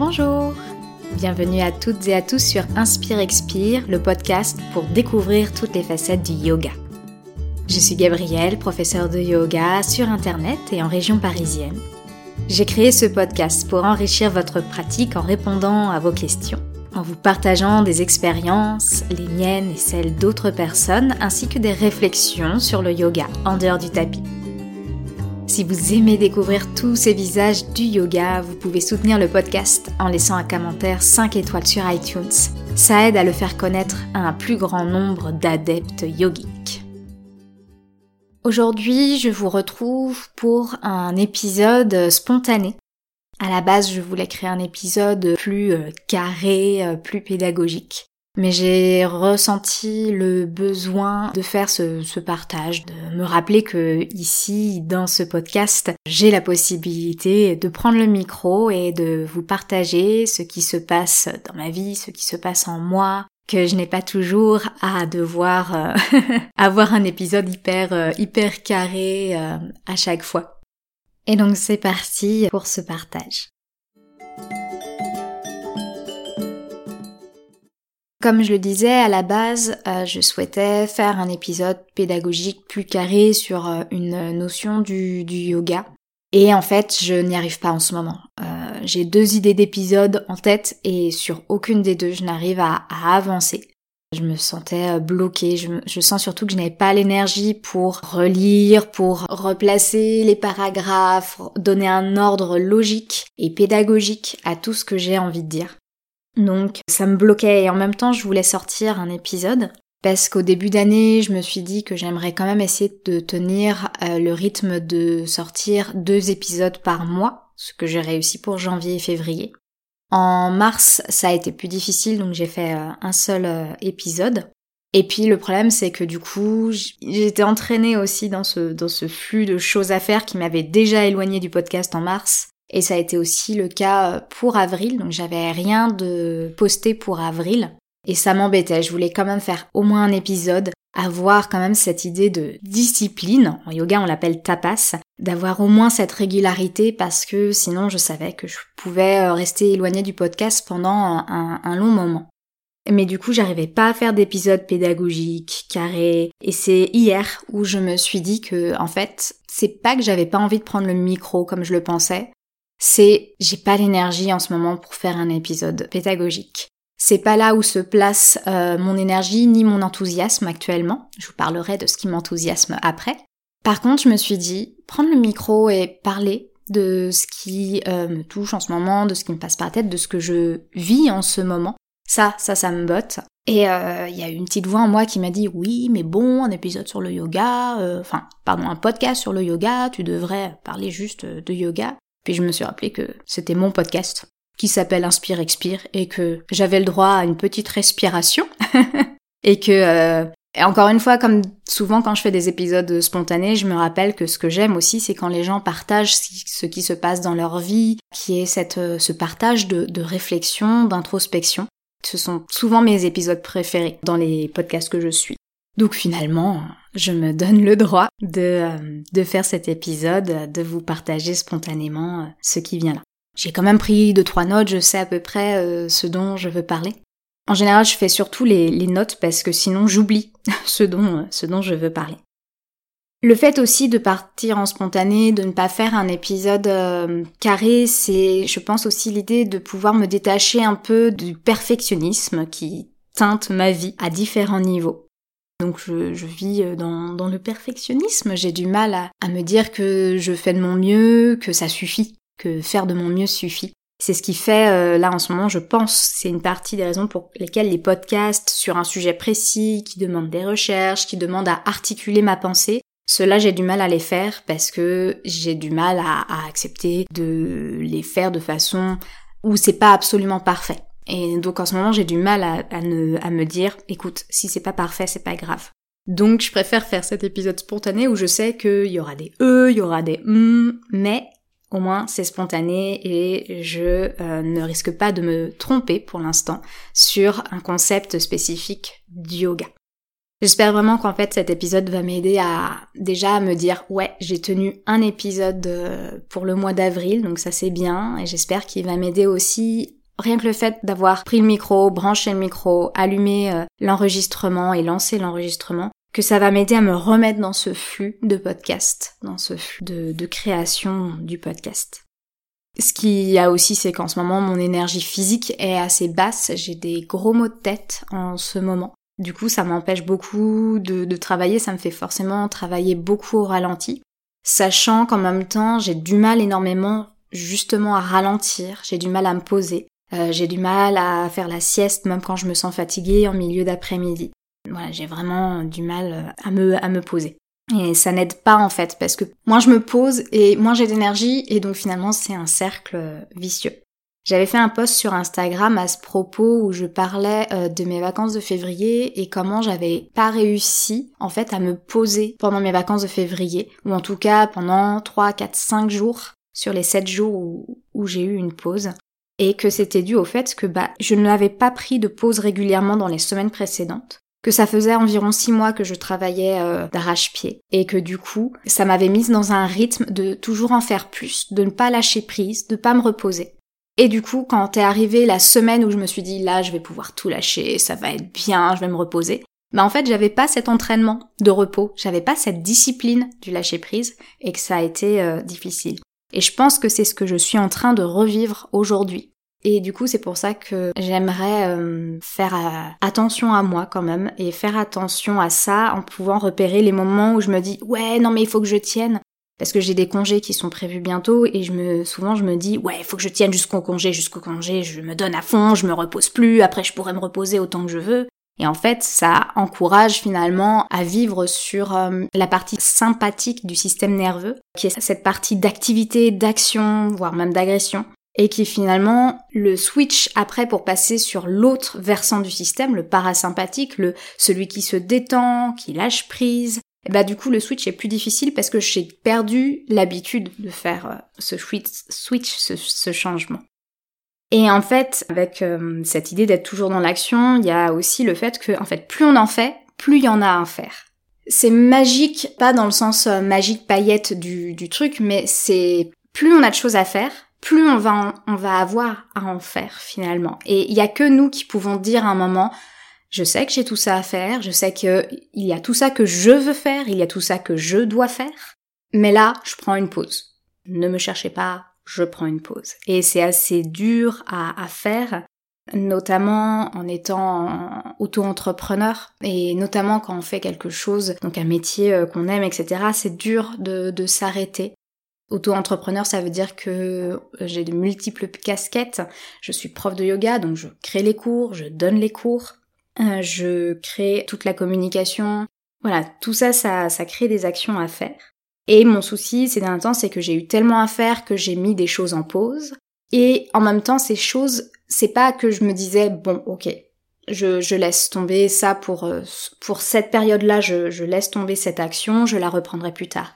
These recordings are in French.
Bonjour Bienvenue à toutes et à tous sur Inspire Expire, le podcast pour découvrir toutes les facettes du yoga. Je suis Gabrielle, professeure de yoga sur Internet et en région parisienne. J'ai créé ce podcast pour enrichir votre pratique en répondant à vos questions, en vous partageant des expériences, les miennes et celles d'autres personnes, ainsi que des réflexions sur le yoga en dehors du tapis. Si vous aimez découvrir tous ces visages du yoga, vous pouvez soutenir le podcast en laissant un commentaire 5 étoiles sur iTunes. Ça aide à le faire connaître à un plus grand nombre d'adeptes yogiques. Aujourd'hui, je vous retrouve pour un épisode spontané. À la base, je voulais créer un épisode plus euh, carré, euh, plus pédagogique mais j'ai ressenti le besoin de faire ce, partage, de me rappeler que ici, dans ce podcast, j'ai la possibilité de prendre le micro et de vous partager ce qui se passe dans ma vie, ce qui se passe en moi, que je n'ai pas toujours à devoir euh, avoir un épisode hyper euh, hyper carré euh, à chaque fois. Et donc c'est parti pour ce partage. Comme je le disais à la base, euh, je souhaitais faire un épisode pédagogique plus carré sur euh, une notion du, yoga. Et en fait, je n'y arrive pas en ce moment. Euh, j'ai deux idées d'épisodes en tête et sur aucune des deux, je n'arrive à, avancer. Je me sentais bloquée, je, je sens surtout que je n'avais pas l'énergie pour relire, pour replacer les paragraphes, donner un ordre logique et pédagogique à tout ce que j'ai envie de dire. Donc ça me bloquait et en même temps je voulais sortir un épisode parce qu'au début d'année je me suis dit que j'aimerais quand même essayer de tenir euh, le rythme de sortir deux épisodes par mois, ce que j'ai réussi pour janvier et février. En mars ça a été plus difficile donc j'ai fait euh, un seul euh, épisode. Et puis le problème c'est que du coup j'étais entraînée aussi dans ce, dans ce flux de choses à faire qui m'avait déjà éloigné du podcast en mars et ça a été aussi le cas euh, pour avril, donc j'avais rien de posté pour avril. Et ça m'embêtait, je voulais quand même faire au moins un épisode, avoir quand même cette idée de discipline, en yoga on l'appelle tapas, d'avoir au moins cette régularité parce que sinon je savais que je pouvais euh, rester éloignée du podcast pendant un, long moment. Mais du coup, j'arrivais pas à faire d'épisodes pédagogiques, carrés. Et c'est hier où je me suis dit que, en fait, c'est pas que j'avais pas envie de prendre le micro comme je le pensais, c'est j'ai pas l'énergie en ce moment pour faire un épisode pédagogique. C'est pas là où se place euh, mon énergie ni mon enthousiasme actuellement. Je vous parlerai de ce qui m'enthousiasme après. Par contre, je me suis dit, prendre le micro et parler de ce qui euh, me touche en ce moment, de ce qui me passe par la tête, de ce que je vis en ce moment. Ça, ça, ça me botte. Et euh, il y a une petite voix en moi qui m'a dit oui, mais bon, un épisode sur le yoga, enfin, pardon, un podcast sur le yoga, tu devrais parler juste de yoga. Puis je me suis rappelé que c'était mon podcast qui s'appelle Inspire Expire et que j'avais le droit à une petite respiration et que euh, et encore une fois, comme souvent quand je fais des épisodes spontanés, je me rappelle que ce que j'aime aussi, c'est quand les gens partagent ce qui se passe dans leur vie, qui est cette, euh, ce partage de, de réflexion, d'introspection. Ce sont souvent mes épisodes préférés dans les podcasts que je suis. Donc finalement, je me donne le droit de, euh, de faire cet épisode, de vous partager spontanément euh, ce qui vient là. J'ai quand même pris deux trois notes, je sais à peu près euh, ce dont je veux parler. En général, je fais surtout les, les notes parce que sinon j'oublie ce dont, ce dont je veux parler. Le fait aussi de partir en spontané, de ne pas faire un épisode carré, c'est, je pense aussi l'idée de pouvoir me détacher un peu du perfectionnisme qui teinte ma vie à différents niveaux. Donc je, vis euh, dans, le perfectionnisme, j'ai du mal à, me dire que je fais de mon mieux, que ça suffit, que faire de mon mieux suffit. C'est ce qui fait, euh, là en ce moment, je pense, c'est une partie des raisons pour lesquelles les podcasts sur un sujet précis, qui demandent des recherches, qui demandent à articuler ma pensée, cela j'ai du mal à les faire parce que j'ai du mal à, à accepter de les faire de façon où c'est pas absolument parfait. Et donc en ce moment, j'ai du mal à, à, me dire, écoute, si c'est pas parfait, c'est pas grave. Donc je préfère faire cet épisode spontané où je sais qu'il y aura des e, il y aura des m, mais au moins c'est spontané et je euh, ne risque pas de me tromper pour l'instant sur un concept spécifique du yoga. J'espère vraiment qu'en fait cet épisode va m'aider à déjà à me dire ouais j'ai tenu un épisode euh, pour le mois d'avril donc ça c'est bien et j'espère qu'il va m'aider aussi rien que le fait d'avoir pris le micro, branché le micro, allumé euh, l'enregistrement et lancé l'enregistrement que ça va m'aider à me remettre dans ce flux de podcast, dans ce flux de, création du podcast. Ce qui a aussi, c'est qu'en ce moment, mon énergie physique est assez basse. J'ai des gros maux de tête en ce moment. Du coup, ça m'empêche beaucoup de, travailler, ça me fait forcément travailler beaucoup au ralenti, sachant qu'en même temps, j'ai du mal énormément justement à ralentir, j'ai du mal à me poser, euh, j'ai du mal à faire la sieste même quand je me sens fatiguée en milieu d'après-midi. Voilà, j'ai vraiment du mal euh, à me, à me poser. Et ça n'aide pas en fait, parce que moins je me pose et moins j'ai d'énergie, et donc finalement c'est un cercle euh, vicieux. J'avais fait un post sur Instagram à ce propos où je parlais de mes vacances de février et comment j'avais pas réussi en fait à me poser pendant mes vacances de février ou en tout cas pendant 3, 4, 5 jours sur les 7 jours où j'ai eu une pause et que c'était dû au fait que bah je n'avais pas pris de pause régulièrement dans les semaines précédentes que ça faisait environ six mois que je travaillais euh, d'arrache-pied et que du coup ça m'avait mise dans un rythme de toujours en faire plus, de ne pas lâcher prise, de pas me reposer. Et du coup, quand est arrivée la semaine où je me suis dit là, je vais pouvoir tout lâcher, ça va être bien, je vais me reposer. Bah en fait, j'avais pas cet entraînement de repos, j'avais pas cette discipline du lâcher prise et que ça a été euh, difficile. Et je pense que c'est ce que je suis en train de revivre aujourd'hui. Et du coup, c'est pour ça que j'aimerais euh, faire euh, attention à moi quand même et faire attention à ça en pouvant repérer les moments où je me dis ouais non mais il faut que je tienne parce que j'ai des congés qui sont prévus bientôt et je me souvent je me dis ouais il faut que je tienne jusqu'au congé jusqu'au congé je me donne à fond je me repose plus après je pourrais me reposer autant que je veux et en fait ça encourage finalement à vivre sur euh, la partie sympathique du système nerveux qui est cette partie d'activité d'action voire même d'agression et qui finalement le switch après pour passer sur l'autre versant du système, le parasympathique, le celui qui se détend, qui lâche prise, et bah du coup le switch est plus difficile parce que j'ai perdu l'habitude de faire euh, ce switch, ce, changement. Et en fait, avec euh, cette idée d'être toujours dans l'action, il y a aussi le fait que en fait plus on en fait, plus il y en a à faire. C'est magique, pas dans le sens euh, magique paillette du truc, mais c'est plus on a de choses à faire, plus on va, on va avoir à en faire finalement. Et il y a que nous qui pouvons dire à un moment, je sais que j'ai tout ça à faire, je sais que il y a tout ça que je veux faire, il y a tout ça que je dois faire, mais là, je prends une pause. Ne me cherchez pas, je prends une pause. Et c'est assez dur à, faire, notamment en étant auto-entrepreneur et notamment quand on fait quelque chose, donc un métier euh, qu'on aime, etc. C'est dur de, de s'arrêter. Auto-entrepreneur, ça veut dire que j'ai de multiples casquettes. Je suis prof de yoga, donc je crée les cours, je donne les cours, euh, je crée toute la communication. Voilà, tout ça, ça, ça crée des actions à faire. Et mon souci ces derniers temps, c'est que j'ai eu tellement à faire que j'ai mis des choses en pause. Et en même temps, ces choses, c'est pas que je me disais, bon, ok, je, je laisse tomber ça pour, euh, pour cette période-là, je, je laisse tomber cette action, je la reprendrai plus tard.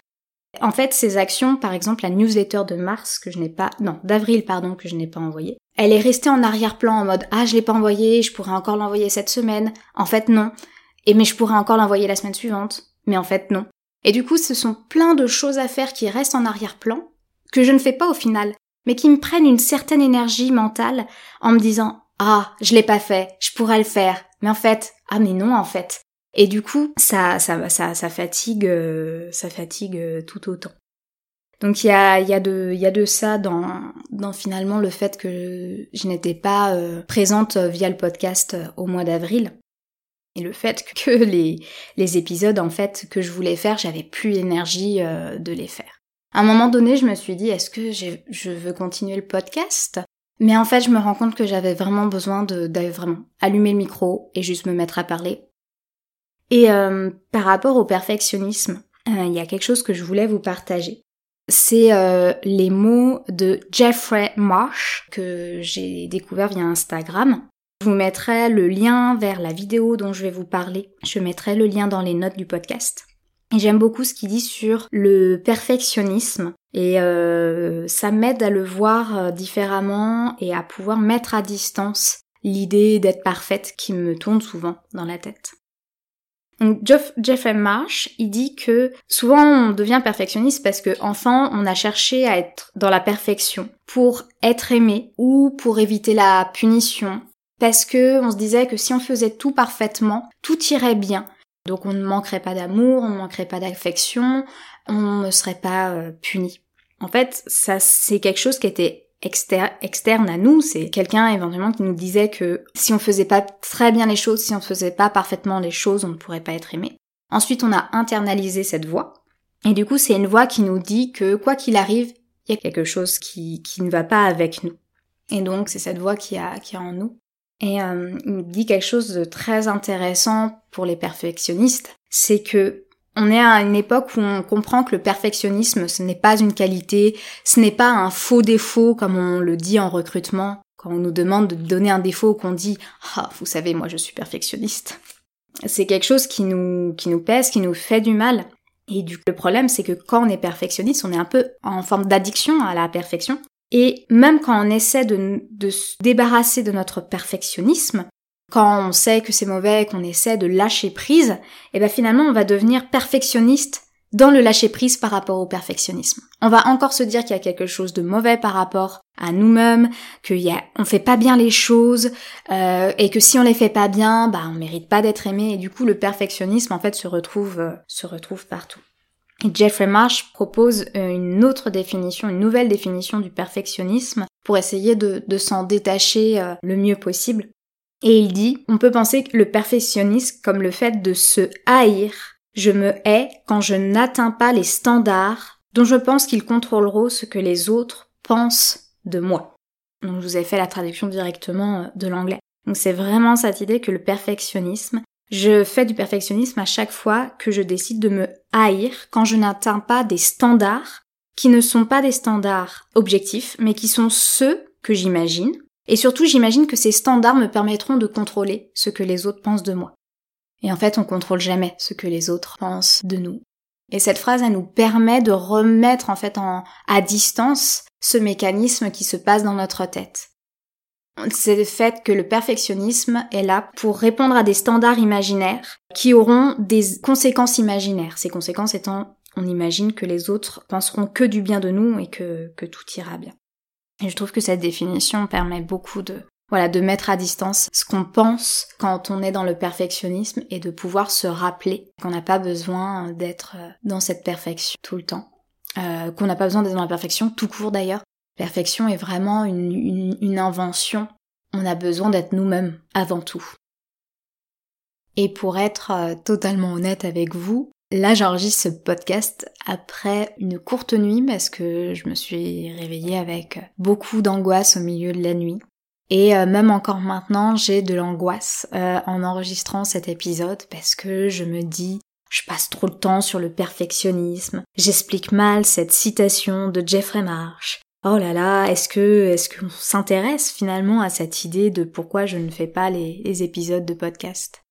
En fait, ces actions, par exemple la newsletter de mars que je n'ai pas, non, d'avril pardon, que je n'ai pas envoyée, elle est restée en arrière-plan en mode ah je l'ai pas envoyée, je pourrais encore l'envoyer cette semaine. En fait non. Et mais je pourrais encore l'envoyer la semaine suivante. Mais en fait non. Et du coup, ce sont plein de choses à faire qui restent en arrière-plan que je ne fais pas au final, mais qui me prennent une certaine énergie mentale en me disant ah je l'ai pas fait, je pourrais le faire. Mais en fait ah mais non en fait. Et du coup, ça, ça, ça, ça fatigue, euh, ça fatigue euh, tout autant. Donc il y a, y, a de, y a de ça dans, dans finalement le fait que je n'étais pas euh, présente via le podcast au mois d'avril. Et le fait que les, les épisodes en fait que je voulais faire, j'avais plus l'énergie de les faire. À un moment donné, je me suis dit, est-ce que je veux continuer le podcast? Mais en fait, je me rends compte que j'avais vraiment besoin de, allumer le micro et juste me mettre à parler et euh, par rapport au perfectionnisme, euh, il y a quelque chose que je voulais vous partager. C'est euh, les mots de Jeffrey Marsh que j'ai découvert via Instagram. Je vous mettrai le lien vers la vidéo dont je vais vous parler. Je mettrai le lien dans les notes du podcast. J'aime beaucoup ce qu'il dit sur le perfectionnisme et ça m'aide à le voir différemment et à pouvoir mettre à distance l'idée d'être parfaite qui me tourne souvent dans la tête. Jeffrey Marsh, il dit que souvent on devient perfectionniste parce que enfant on a cherché à être dans la perfection pour être aimé ou pour éviter la punition parce que on se disait que si on faisait tout parfaitement, tout irait bien. Donc on ne manquerait pas d'amour, on ne manquerait pas d'affection, on ne serait pas euh, puni. En fait, ça c'est quelque chose qui était externe à nous, c'est quelqu'un éventuellement qui nous disait que si on faisait pas très bien les choses, si on faisait pas parfaitement les choses, on ne pourrait pas être aimé. Ensuite, on a internalisé cette voix. Et du coup, c'est une voix qui nous dit que quoi qu'il arrive, il y a quelque chose qui, qui ne va pas avec nous. Et donc, c'est cette voix qui a, qui a en nous. Et euh, il dit quelque chose de très intéressant pour les perfectionnistes, c'est que on est à une époque où on comprend que le perfectionnisme, ce n'est pas une qualité, ce n'est pas un faux défaut comme on le dit en recrutement, quand on nous demande de donner un défaut qu'on dit « Ah, vous savez, moi je suis perfectionniste ». C'est quelque chose qui nous, qui nous pèse, qui nous fait du mal. Et du le problème, c'est que quand on est perfectionniste, on est un peu en forme d'addiction à la perfection. Et même quand on essaie de se débarrasser de notre perfectionnisme, quand on sait que c'est mauvais, qu'on essaie de lâcher prise, et eh ben finalement on va devenir perfectionniste dans le lâcher prise par rapport au perfectionnisme. On va encore se dire qu'il y a quelque chose de mauvais par rapport à nous-mêmes, qu'il y a, on fait pas bien les choses, euh, et que si on les fait pas bien, bah on mérite pas d'être aimé, et du coup le perfectionnisme en fait se retrouve, euh, se retrouve partout. Jeffrey Marsh propose euh, une autre définition, une nouvelle définition du perfectionnisme pour essayer de, de s'en détacher le mieux possible. Et il dit, on peut penser le perfectionnisme comme le fait de se haïr. Je me hais quand je n'atteins pas les standards dont je pense qu'ils contrôleront ce que les autres pensent de moi. Donc je vous ai fait la traduction directement euh, de l'anglais. Donc c'est vraiment cette idée que le perfectionnisme, je fais du perfectionnisme à chaque fois que je décide de me haïr quand je n'atteins pas des standards qui ne sont pas des standards objectifs, mais qui sont ceux que j'imagine, et surtout, j'imagine que ces standards me permettront de contrôler ce que les autres pensent de moi. Et en fait, on contrôle jamais ce que les autres pensent de nous. Et cette phrase, elle nous permet de remettre en fait en, à distance ce mécanisme qui se passe dans notre tête. C'est le fait que le perfectionnisme est là pour répondre à des standards imaginaires qui auront des conséquences imaginaires. Ces conséquences étant, on imagine que les autres penseront que du bien de nous et que, que tout ira bien. Et je trouve que cette définition permet beaucoup de, voilà, de mettre à distance ce qu'on pense quand on est dans le perfectionnisme et de pouvoir se rappeler qu'on n'a pas besoin d'être euh, dans cette perfection tout le temps. Euh, qu'on n'a pas besoin d'être dans la perfection tout court d'ailleurs. Perfection est vraiment une, invention. On a besoin d'être nous-mêmes avant tout. Et pour être euh, totalement honnête avec vous, Là, j'enregistre ce podcast après une courte nuit parce que je me suis réveillée avec beaucoup d'angoisse au milieu de la nuit. Et euh, même encore maintenant, j'ai de l'angoisse euh, en enregistrant cet épisode parce que je me dis, je passe trop de temps sur le perfectionnisme, j'explique mal cette citation de Jeffrey Marsh. Oh là là, est-ce que est-ce qu'on s'intéresse finalement à cette idée de pourquoi je ne fais pas les épisodes de podcast?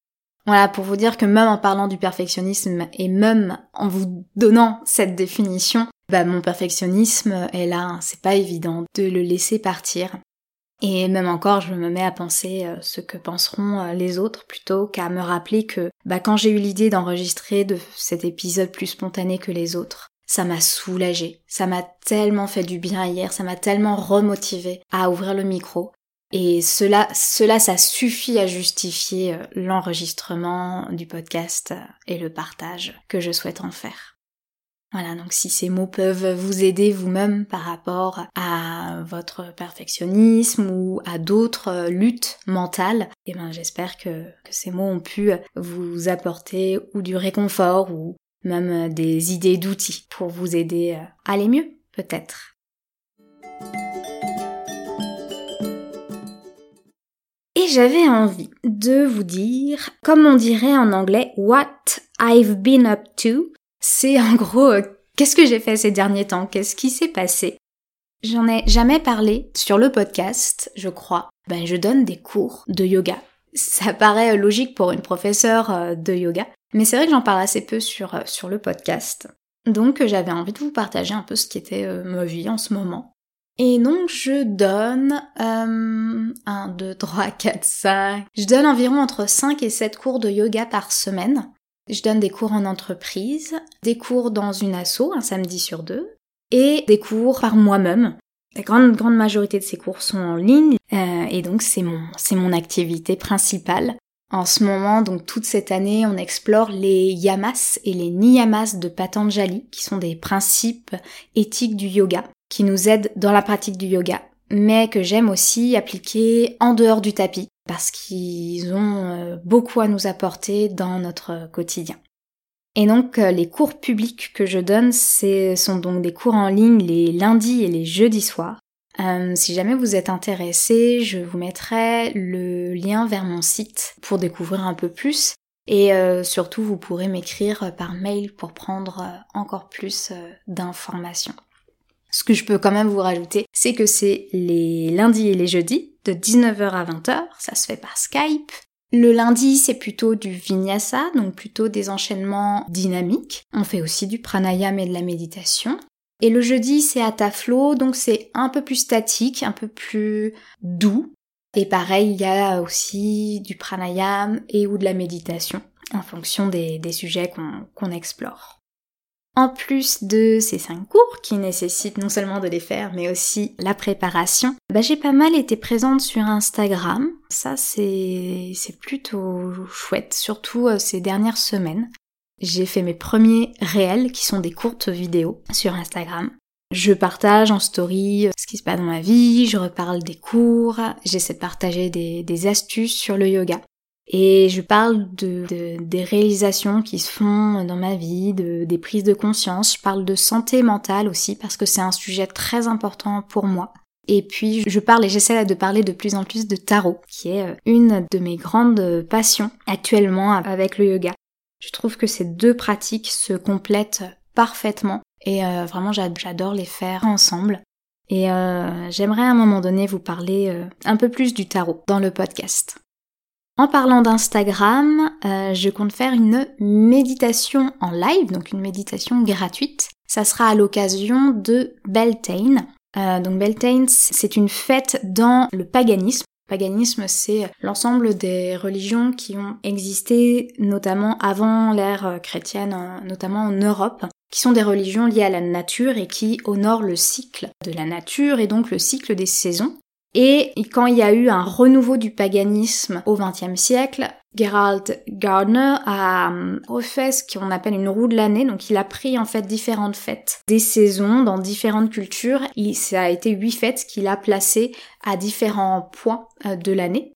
Voilà, pour vous dire que même en parlant du perfectionnisme et même en vous donnant cette définition, bah mon perfectionnisme est là, c'est pas évident de le laisser partir. Et même encore, je me mets à penser euh, ce que penseront euh, les autres plutôt qu'à me rappeler que bah quand j'ai eu l'idée d'enregistrer de cet épisode plus spontané que les autres, ça m'a soulagé, ça m'a tellement fait du bien hier, ça m'a tellement remotivé à ouvrir le micro, et cela, cela, ça suffit à justifier euh, l'enregistrement du podcast euh, et le partage que je souhaite en faire. Voilà, donc si ces mots peuvent vous aider vous-même par rapport à votre perfectionnisme ou à d'autres euh, luttes mentales, eh ben j'espère que, que ces mots ont pu vous apporter ou du réconfort ou même des idées d'outils pour vous aider à aller mieux, peut-être. Et j'avais envie de vous dire, comme on dirait en anglais, what I've been up to. C'est en gros, euh, qu'est-ce que j'ai fait ces derniers temps, qu'est-ce qui s'est passé? J'en ai jamais parlé sur le podcast, je crois. Ben, je donne des cours de yoga. Ça paraît logique pour une professeure euh, de yoga, mais c'est vrai que j'en parle assez peu sur, euh, sur le podcast. Donc j'avais envie de vous partager un peu ce qui était ma vie en ce moment. Et donc je donne euh, 1, 2, 3, 4, 5. Je donne environ entre 5 et 7 cours de yoga par semaine. Je donne des cours en entreprise, des cours dans une asso un samedi sur deux, et des cours par moi-même. La grande grande majorité de ces cours sont en ligne, euh, et donc c'est mon c'est mon activité principale. En ce moment, donc toute cette année, on explore les yamas et les niyamas de Patanjali, qui sont des principes éthiques du yoga, qui nous aident dans la pratique du yoga, mais que j'aime aussi appliquer en dehors du tapis, parce qu'ils ont euh, beaucoup à nous apporter dans notre quotidien. Et donc euh, les cours publics que je donne, ce sont donc des cours en ligne les lundis et les jeudis soirs. Euh, si jamais vous êtes intéressé, je vous mettrai le lien vers mon site pour découvrir un peu plus. Et surtout, vous pourrez m'écrire par mail pour prendre encore plus d'informations. Ce que je peux quand même vous rajouter, c'est que c'est les lundis et les jeudis, de 19h à 20h, ça se fait par Skype. Le lundi, c'est plutôt du vinyasa, donc plutôt des enchaînements dynamiques. On fait aussi du pranayama et de la méditation. Et le jeudi, c'est à taflo, donc c'est un peu plus statique, un peu plus doux. Et pareil, il y a aussi du pranayama et ou de la méditation, en fonction des, sujets qu'on explore. En plus de ces cinq cours qui nécessitent non seulement de les faire mais aussi la préparation, bah, j'ai pas mal été présente sur Instagram. Ça c'est plutôt chouette, surtout euh, ces dernières semaines. J'ai fait mes premiers réels qui sont des courtes vidéos sur Instagram. Je partage en story euh, ce qui se passe dans ma vie, je reparle des cours, j'essaie de partager des astuces sur le yoga. Et je parle de, des réalisations qui se font dans ma vie, de, des prises de conscience. Je parle de santé mentale aussi parce que c'est un sujet très important pour moi. Et puis je parle et j'essaie de parler de plus en plus de tarot, qui est euh, une de mes grandes passions actuellement avec le yoga. Je trouve que ces deux pratiques se complètent parfaitement et euh, vraiment j'adore les faire ensemble. Et euh, j'aimerais à un moment donné vous parler un peu plus du tarot dans le podcast. En parlant d'Instagram, euh, je compte faire une méditation en live, donc une méditation gratuite. Ça sera à l'occasion de Beltane. Euh, donc Beltane, c'est une fête dans le paganisme. Paganisme, c'est l'ensemble des religions qui ont existé, notamment avant l'ère chrétienne, notamment en Europe, qui sont des religions liées à la nature et qui honorent le cycle de la nature et donc le cycle des saisons. Et quand il y a eu un renouveau du paganisme au XXe siècle, Gerald Gardner a euh, refait ce qu'on appelle une roue de l'année, donc il a pris en fait différentes fêtes des saisons dans différentes cultures. Il, ça a été huit fêtes qu'il a placées à différents points euh, de l'année.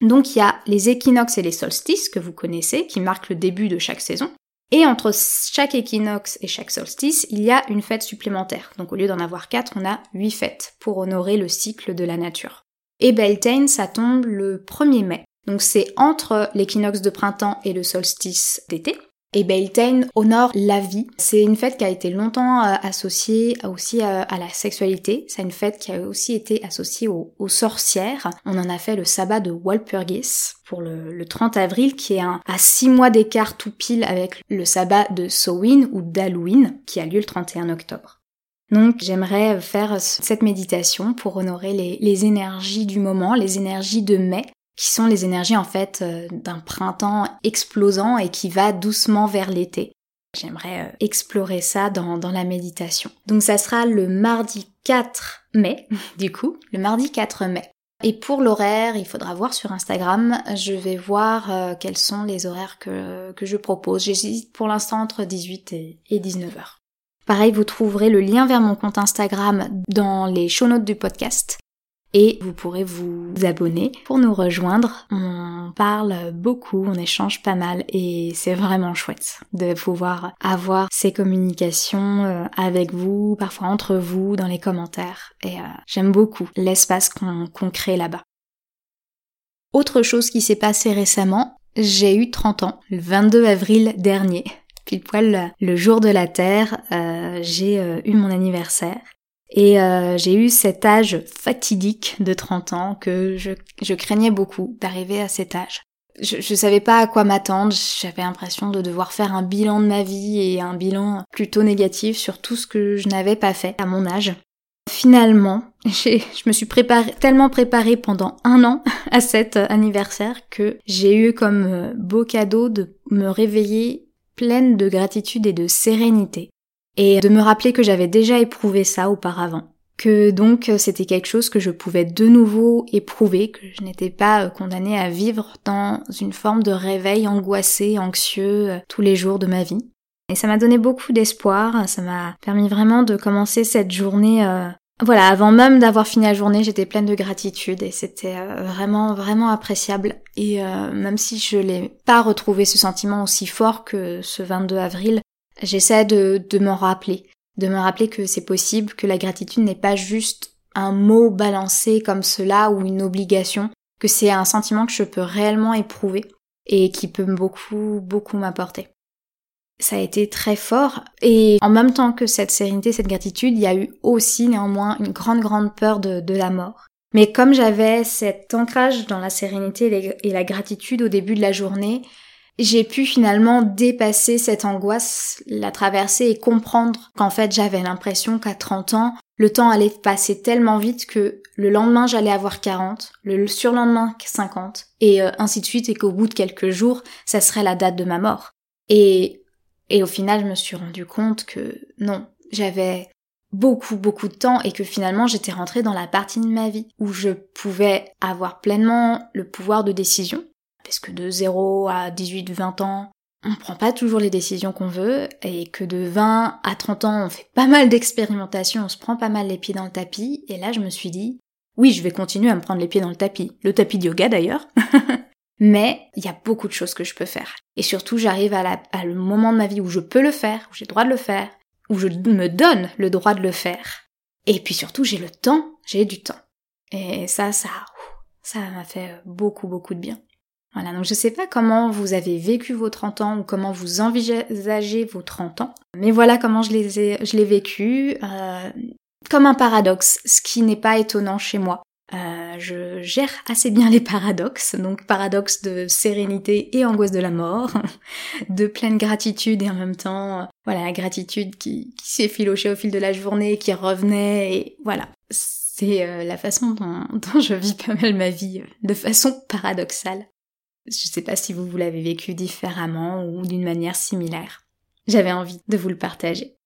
Donc il y a les équinoxes et les solstices que vous connaissez, qui marquent le début de chaque saison. Et entre chaque équinoxe et chaque solstice, il y a une fête supplémentaire. Donc au lieu d'en avoir quatre, on a huit fêtes pour honorer le cycle de la nature. Et Beltane, ça tombe le 1er mai. Donc c'est entre l'équinoxe de printemps et le solstice d'été. Et Beltane honore la vie. C'est une fête qui a été longtemps euh, associée aussi à, la sexualité. C'est une fête qui a aussi été associée aux, sorcières. On en a fait le sabbat de Walpurgis pour le, 30 avril, qui est un, à six mois d'écart tout pile avec le sabbat de Samhain ou d'Halloween, qui a lieu le 31 octobre. Donc j'aimerais faire cette méditation pour honorer les, énergies du moment, les énergies de mai, qui sont les énergies en fait euh, d'un printemps explosant et qui va doucement vers l'été. J'aimerais euh, explorer ça dans, la méditation. Donc ça sera le mardi 4 mai, du coup, le mardi 4 mai. Et pour l'horaire, il faudra voir sur Instagram. Je vais voir euh, quels sont les horaires que, je propose. J'hésite pour l'instant entre 18 et, et 19 heures. Pareil, vous trouverez le lien vers mon compte Instagram dans les show notes du podcast et vous pourrez vous abonner pour nous rejoindre. On parle beaucoup, on échange pas mal et c'est vraiment chouette de pouvoir avoir ces communications euh, avec vous, parfois entre vous, dans les commentaires. Et euh, j'aime beaucoup l'espace qu'on crée là-bas. Autre chose qui s'est passé récemment, j'ai eu 30 ans, le 22 avril dernier. Pile poil le jour de la Terre, euh, j'ai eu mon anniversaire. Et euh, j'ai eu cet âge fatidique de 30 ans que je, craignais beaucoup d'arriver à cet âge. Je, je savais pas à quoi m'attendre, j'avais l'impression de devoir faire un bilan de ma vie et un bilan plutôt négatif sur tout ce que je n'avais pas fait à mon âge. Finalement, je me suis préparée, tellement préparée pendant un an à cet anniversaire que j'ai eu comme euh, beau cadeau de me réveiller pleine de gratitude et de sérénité. Et de me rappeler que j'avais déjà éprouvé ça auparavant. Que donc c'était quelque chose que je pouvais de nouveau éprouver, que je n'étais pas condamnée à vivre dans une forme de réveil angoissé, anxieux euh, tous les jours de ma vie. Et ça m'a donné beaucoup d'espoir, ça m'a permis vraiment de commencer cette journée euh, voilà, avant même d'avoir fini la journée, j'étais pleine de gratitude et c'était euh, vraiment vraiment appréciable. Et euh, même si je n'ai pas retrouvé ce sentiment aussi fort que ce 22 avril, j'essaie de, de m'en rappeler, de me rappeler que c'est possible, que la gratitude n'est pas juste un mot balancé comme cela ou une obligation, que c'est un sentiment que je peux réellement éprouver et qui peut beaucoup beaucoup m'apporter ça a été très fort. Et en même temps que cette sérénité, cette gratitude, il y a eu aussi néanmoins une grande, grande peur de, de la mort. Mais comme j'avais cet ancrage dans la sérénité et la gratitude au début de la journée, j'ai pu finalement dépasser cette angoisse, la traverser et comprendre qu'en fait j'avais l'impression qu'à 30 ans, le temps allait passer tellement vite que le lendemain j'allais avoir 40, le surlendemain 50, et euh, ainsi de suite, et qu'au bout de quelques jours, ça serait la date de ma mort. Et et au final, je me suis rendu compte que non, j'avais beaucoup beaucoup de temps et que finalement j'étais rentrée dans la partie de ma vie où je pouvais avoir pleinement le pouvoir de décision. Parce que de 0 à 18, 20 ans, on prend pas toujours les décisions qu'on veut et que de 20 à 30 ans, on fait pas mal d'expérimentation, on se prend pas mal les pieds dans le tapis. Et là, je me suis dit, oui, je vais continuer à me prendre les pieds dans le tapis. Le tapis de yoga d'ailleurs. Mais il y a beaucoup de choses que je peux faire. Et surtout, j'arrive à le moment de ma vie où je peux le faire, où j'ai le droit de le faire, où je me donne le droit de le faire. Et puis surtout, j'ai le temps, j'ai du temps. Et ça, ça, ça m'a fait beaucoup, beaucoup de bien. Voilà, donc je sais pas comment vous avez vécu vos 30 ans ou comment vous envisagez vos 30 ans, mais voilà comment je les ai, je l'ai vécu, euh, comme un paradoxe, ce qui n'est pas étonnant chez moi. Euh, je gère assez bien les paradoxes, donc paradoxe de sérénité et angoisse de la mort, de pleine gratitude et en même temps, voilà, la gratitude qui, qui s'est filochée au fil de la journée, qui revenait, et voilà. C'est euh, la façon dont, dont, je vis pas mal ma vie, de façon paradoxale. Je sais pas si vous, vous l'avez vécu différemment ou d'une manière similaire. J'avais envie de vous le partager.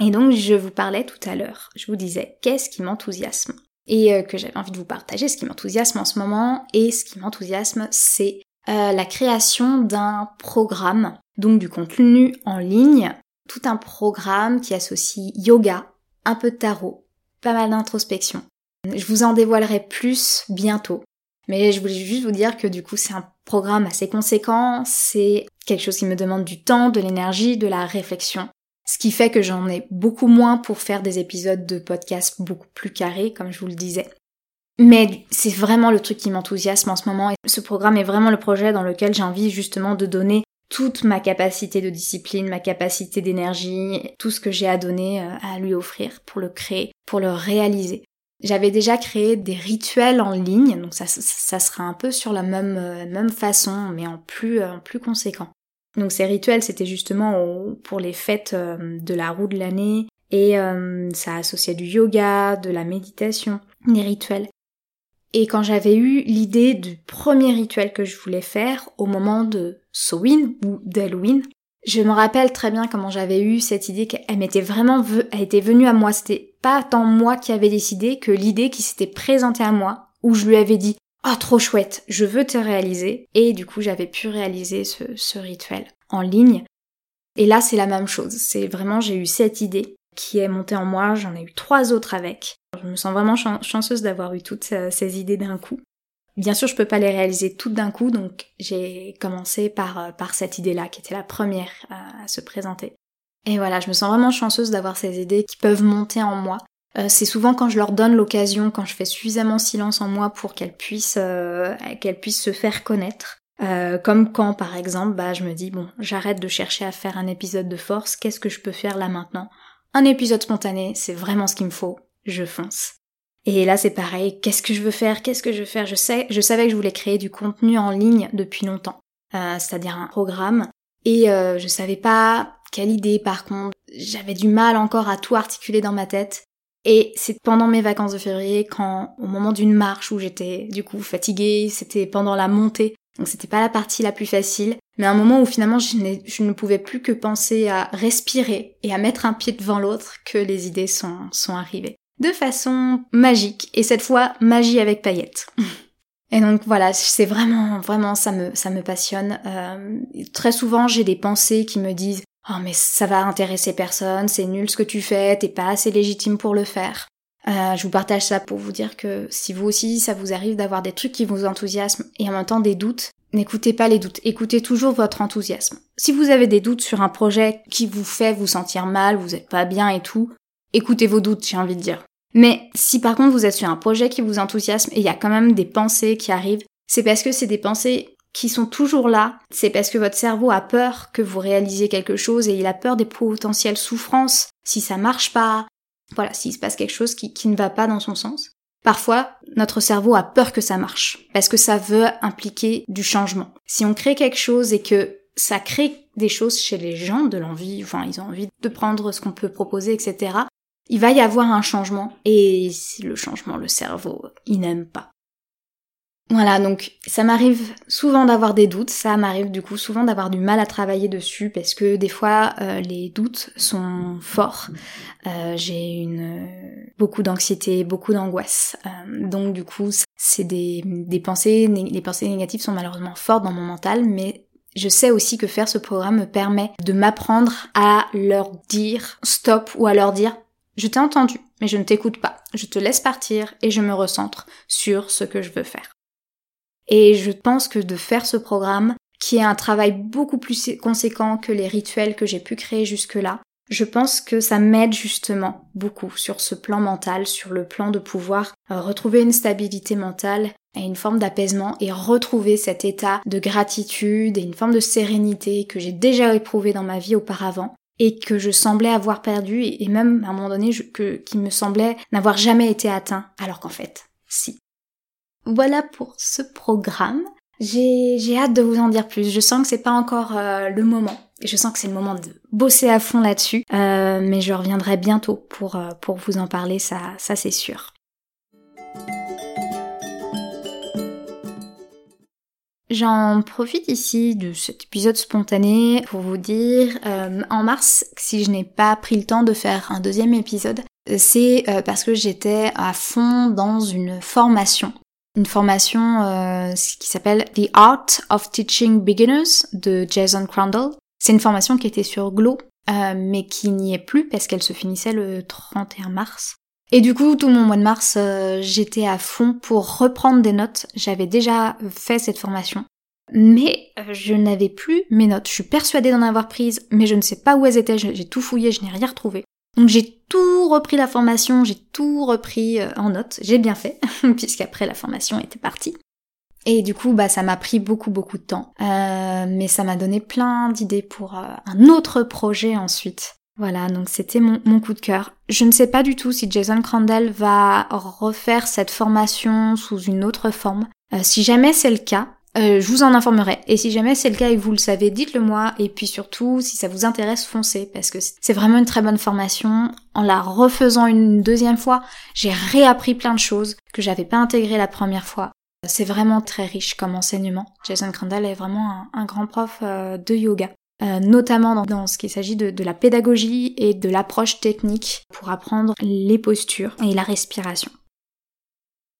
Et donc, je vous parlais tout à l'heure. Je vous disais, qu'est-ce qui m'enthousiasme? Et euh, que j'avais envie de vous partager, ce qui m'enthousiasme en ce moment. Et ce qui m'enthousiasme, c'est euh, la création d'un programme, donc du contenu en ligne, tout un programme qui associe yoga, un peu de tarot, pas mal d'introspection. Je vous en dévoilerai plus bientôt. Mais je voulais juste vous dire que du coup c'est un programme assez conséquent, c'est quelque chose qui me demande du temps, de l'énergie, de la réflexion. Ce qui fait que j'en ai beaucoup moins pour faire des épisodes de podcast beaucoup plus carrés, comme je vous le disais. Mais c'est vraiment le truc qui m'enthousiasme en ce moment et ce programme est vraiment le projet dans lequel j'ai envie justement de donner toute ma capacité de discipline, ma capacité d'énergie, tout ce que j'ai à donner euh, à lui offrir pour le créer, pour le réaliser. J'avais déjà créé des rituels en ligne, donc ça, sera un peu sur la même, euh, même façon, mais en plus, euh, en plus conséquent. Donc ces rituels, c'était justement pour les fêtes euh, de la roue de l'année et ça associait du yoga, de la méditation, des rituels. Et quand j'avais eu l'idée du premier rituel que je voulais faire au moment de Sowin ou d'Halloween, je me rappelle très bien comment j'avais eu cette idée qu'elle m'était vraiment elle était venue à moi. C'était pas tant moi qui avais décidé que l'idée qui s'était présentée à moi, où je lui avais dit ah oh, trop chouette, je veux te réaliser. Et du coup, j'avais pu réaliser ce, rituel en ligne. Et là, c'est la même chose. C'est vraiment, j'ai eu cette idée qui est montée en moi. J'en ai eu trois autres avec. Je me sens vraiment chanceuse d'avoir eu toutes ces idées d'un coup. Bien sûr, je peux pas les réaliser toutes d'un coup, donc j'ai commencé par, euh, par cette idée-là, qui était la première à se présenter. Et voilà, je me sens vraiment chanceuse d'avoir ces idées qui peuvent monter en moi euh, c'est souvent quand je leur donne l'occasion, quand je fais suffisamment silence en moi pour qu'elles puissent, euh, qu'elles puissent se faire connaître. Euh, comme quand, par exemple, bah, je me dis bon, j'arrête de chercher à faire un épisode de force. Qu'est-ce que je peux faire là maintenant? Un épisode spontané, c'est vraiment ce qu'il me faut. Je fonce. Et là, c'est pareil. Qu'est-ce que je veux faire? Qu'est-ce que je veux faire? Je sais, je savais que je voulais créer du contenu en ligne depuis longtemps, c'est-à-dire un programme. Et je savais pas quelle idée. Par contre, j'avais du mal encore à tout articuler dans ma tête. Et c'est pendant mes vacances de février, quand, au moment d'une marche où j'étais du coup fatiguée, c'était pendant la montée, donc c'était pas la partie la plus facile, mais un moment où finalement je, je, ne pouvais plus que penser à respirer et à mettre un pied devant l'autre que les idées sont, sont arrivées. De façon magique, et cette fois magie avec paillettes. Et donc voilà, c'est vraiment, vraiment, ça me, ça me passionne. Euh, très souvent, j'ai des pensées qui me disent Oh mais ça va intéresser personne, c'est nul ce que tu fais, t'es pas assez légitime pour le faire. Euh, je vous partage ça pour vous dire que si vous aussi ça vous arrive d'avoir des trucs qui vous enthousiasment et en même temps des doutes, n'écoutez pas les doutes, écoutez toujours votre enthousiasme. Si vous avez des doutes sur un projet qui vous fait vous sentir mal, vous êtes pas bien et tout, écoutez vos doutes, j'ai envie de dire. Mais si par contre vous êtes sur un projet qui vous enthousiasme et il y a quand même des pensées qui arrivent, c'est parce que c'est des pensées qui sont toujours là, c'est parce que votre cerveau a peur que vous réalisiez quelque chose et il a peur des potentielles souffrances si ça marche pas, voilà, s'il se passe quelque chose qui, qui ne va pas dans son sens. Parfois, notre cerveau a peur que ça marche, parce que ça veut impliquer du changement. Si on crée quelque chose et que ça crée des choses chez les gens, de l'envie, enfin ils ont envie de prendre ce qu'on peut proposer, etc., il va y avoir un changement, et le changement, le cerveau, il n'aime pas. Voilà, donc ça m'arrive souvent d'avoir des doutes, ça m'arrive du coup souvent d'avoir du mal à travailler dessus parce que des fois euh, les doutes sont forts. Euh, j'ai une beaucoup d'anxiété, beaucoup d'angoisse. Euh, donc du coup, c'est des, des pensées, les pensées négatives sont malheureusement fortes dans mon mental, mais je sais aussi que faire ce programme me permet de m'apprendre à leur dire stop ou à leur dire je t'ai entendu, mais je ne t'écoute pas. Je te laisse partir et je me recentre sur ce que je veux faire. Et je pense que de faire ce programme, qui est un travail beaucoup plus conséquent que les rituels que j'ai pu créer jusque-là, je pense que ça m'aide justement beaucoup sur ce plan mental, sur le plan de pouvoir retrouver une stabilité mentale et une forme d'apaisement et retrouver cet état de gratitude et une forme de sérénité que j'ai déjà éprouvé dans ma vie auparavant et que je semblais avoir perdu et même à un moment donné que, qui me semblait n'avoir jamais été atteint alors qu'en fait, si. Voilà pour ce programme. J'ai hâte de vous en dire plus. Je sens que c'est pas encore euh, le moment. Je sens que c'est le moment de bosser à fond là-dessus. Euh, mais je reviendrai bientôt pour, euh, pour vous en parler, ça, ça c'est sûr. J'en profite ici de cet épisode spontané pour vous dire, en mars, si je n'ai pas pris le temps de faire un deuxième épisode, c'est parce que j'étais à fond dans une formation une formation euh, qui s'appelle The Art of Teaching Beginners de Jason Crandall. C'est une formation qui était sur Glow, euh, mais qui n'y est plus parce qu'elle se finissait le 31 mars. Et du coup, tout mon mois de mars, euh, j'étais à fond pour reprendre des notes. J'avais déjà fait cette formation. Mais je n'avais plus mes notes. Je suis persuadée d'en avoir prises, mais je ne sais pas où elles étaient. J'ai tout fouillé, je n'ai rien retrouvé. Donc j'ai tout repris la formation, j'ai tout repris euh, en notes, j'ai bien fait, puisqu'après la formation était partie. Et du coup, bah, ça m'a pris beaucoup beaucoup de temps, euh, mais ça m'a donné plein d'idées pour euh, un autre projet ensuite. Voilà, donc c'était mon, coup de cœur. Je ne sais pas du tout si Jason Crandall va refaire cette formation sous une autre forme. si jamais c'est le cas, euh, je vous en informerai. Et si jamais c'est le cas et que vous le savez, dites-le moi. Et puis surtout, si ça vous intéresse, foncez. Parce que c'est vraiment une très bonne formation. En la refaisant une deuxième fois, j'ai réappris plein de choses que j'avais pas intégrées la première fois. C'est vraiment très riche comme enseignement. Jason Crandall est vraiment un, grand prof euh, de yoga. Euh, notamment dans, ce qui s'agit de, de, la pédagogie et de l'approche technique pour apprendre les postures et la respiration.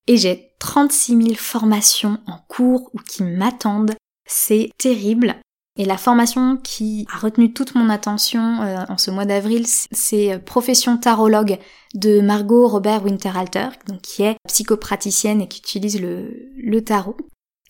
Et j'ai 36 000 formations en cours ou qui m'attendent. C'est terrible. Et la formation qui a retenu toute mon attention euh, en ce mois d'avril, c'est euh, Profession tarologue de Margot Robert Winterhalter, donc qui est psychopraticienne et qui utilise le, le tarot.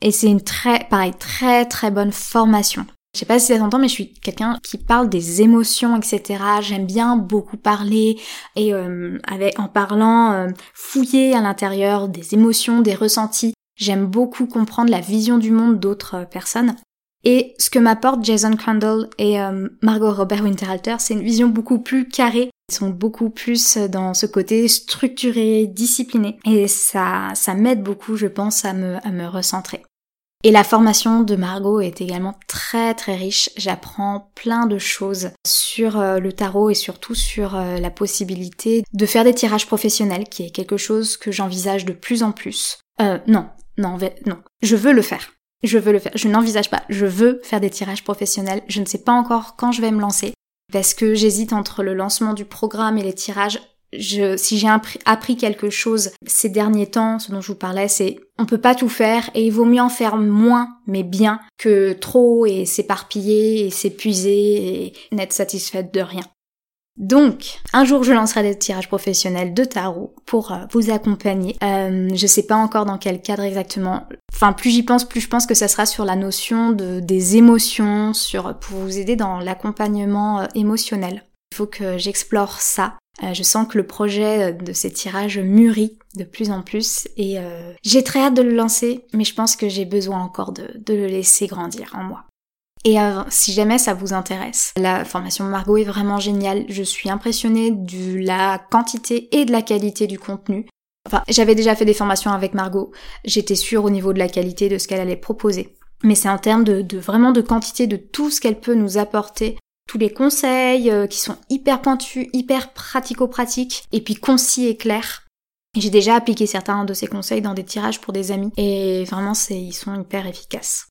Et c'est une très, pareil, très très bonne formation. Je sais pas si ça s'entend, mais je suis quelqu'un qui parle des émotions, etc. J'aime bien beaucoup parler et euh, avec, en parlant, euh, fouiller à l'intérieur des émotions, des ressentis. J'aime beaucoup comprendre la vision du monde d'autres euh, personnes. Et ce que m'apportent Jason Crandall et Margot Robert Winterhalter, c'est une vision beaucoup plus carrée. Ils sont beaucoup plus dans ce côté structuré, discipliné. Et ça, ça m'aide beaucoup, je pense, à me, à me recentrer. Et la formation de Margot est également très très riche. J'apprends plein de choses sur euh, le tarot et surtout sur euh, la possibilité de faire des tirages professionnels, qui est quelque chose que j'envisage de plus en plus. Euh, non, non, non. Je veux le faire. Je veux le faire. Je n'envisage pas. Je veux faire des tirages professionnels. Je ne sais pas encore quand je vais me lancer parce que j'hésite entre le lancement du programme et les tirages. Je, si j'ai appris quelque chose ces derniers temps, ce dont je vous parlais, c'est on peut pas tout faire et il vaut mieux en faire moins mais bien que trop et s'éparpiller et s'épuiser et n'être satisfaite de rien. Donc, un jour je lancerai des tirages professionnels de tarot pour euh, vous accompagner. Euh, je sais pas encore dans quel cadre exactement. Enfin, plus j'y pense, plus je pense que ça sera sur la notion de des émotions, sur pour vous aider dans l'accompagnement euh, émotionnel. Il faut que j'explore ça. Euh, je sens que le projet de ces tirages mûrit de plus en plus et j'ai très hâte de le lancer, mais je pense que j'ai besoin encore de, le laisser grandir en moi. Et euh, si jamais ça vous intéresse, la formation Margot est vraiment géniale. Je suis impressionnée de la quantité et de la qualité du contenu. Enfin, j'avais déjà fait des formations avec Margot. J'étais sûre au niveau de la qualité de ce qu'elle allait proposer. Mais c'est en termes de, vraiment de quantité de tout ce qu'elle peut nous apporter. Tous les conseils euh, qui sont hyper pointus, hyper pratico-pratiques, et puis concis et clairs. J'ai déjà appliqué certains de ces conseils dans des tirages pour des amis, et vraiment, c'est, ils sont hyper efficaces.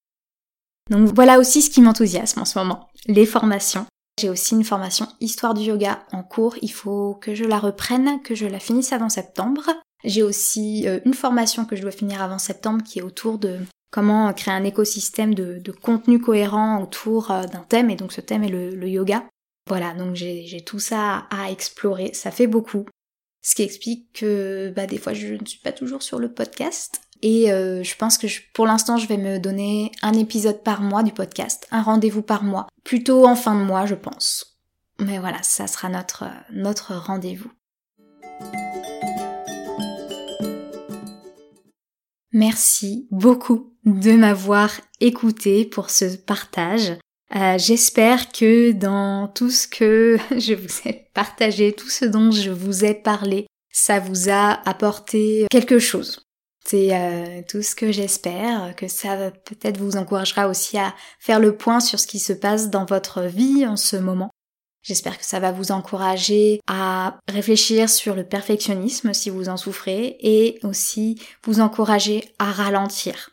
Donc voilà aussi ce qui m'enthousiasme en ce moment, les formations. J'ai aussi une formation Histoire du yoga en cours, il faut que je la reprenne, que je la finisse avant septembre. J'ai aussi euh, une formation que je dois finir avant septembre qui est autour de comment créer un écosystème de, contenu cohérent autour euh, d'un thème, et donc ce thème est le, yoga. Voilà, donc j'ai tout ça à explorer, ça fait beaucoup. Ce qui explique que bah, des fois je ne suis pas toujours sur le podcast, et euh, je pense que pour l'instant, je vais me donner un épisode par mois du podcast, un rendez-vous par mois, plutôt en fin de mois, je pense. Mais voilà, ça sera notre, notre rendez-vous. Merci beaucoup de m'avoir écouté pour ce partage. Euh, j'espère que dans tout ce que je vous ai partagé, tout ce dont je vous ai parlé, ça vous a apporté quelque chose. C'est euh, tout ce que j'espère, que ça peut-être vous encouragera aussi à faire le point sur ce qui se passe dans votre vie en ce moment. J'espère que ça va vous encourager à réfléchir sur le perfectionnisme si vous en souffrez et aussi vous encourager à ralentir.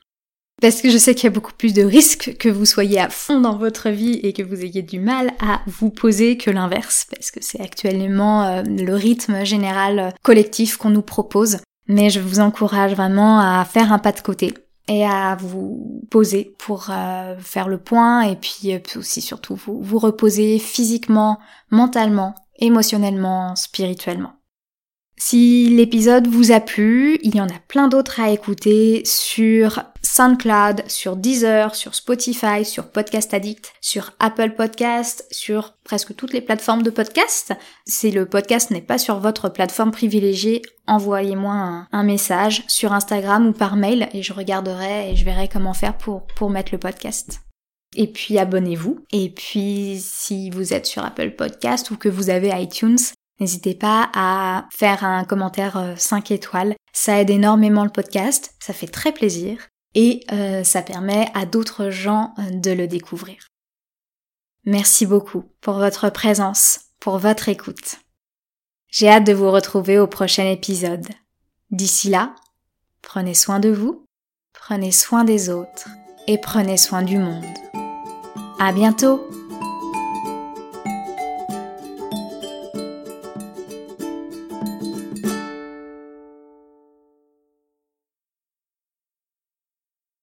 Parce que je sais qu'il y a beaucoup plus de risques que vous soyez à fond dans votre vie et que vous ayez du mal à vous poser que l'inverse, parce que c'est actuellement euh, le rythme général collectif qu'on nous propose. Mais je vous encourage vraiment à faire un pas de côté et à vous poser pour euh, faire le point et puis, euh, aussi surtout vous, vous reposer physiquement, mentalement, émotionnellement, spirituellement. Si l'épisode vous a plu, il y en a plein d'autres à écouter sur SoundCloud, sur Deezer, sur Spotify, sur Podcast Addict, sur Apple Podcast, sur presque toutes les plateformes de podcast. Si le podcast n'est pas sur votre plateforme privilégiée, envoyez-moi un, message sur Instagram ou par mail et je regarderai et je verrai comment faire pour, pour mettre le podcast. Et puis abonnez-vous. Et puis si vous êtes sur Apple Podcast ou que vous avez iTunes, N'hésitez pas à faire un commentaire 5 euh, étoiles. Ça aide énormément le podcast, ça fait très plaisir et euh, ça permet à d'autres gens euh, de le découvrir. Merci beaucoup pour votre présence, pour votre écoute. J'ai hâte de vous retrouver au prochain épisode. D'ici là, prenez soin de vous, prenez soin des autres et prenez soin du monde. À bientôt!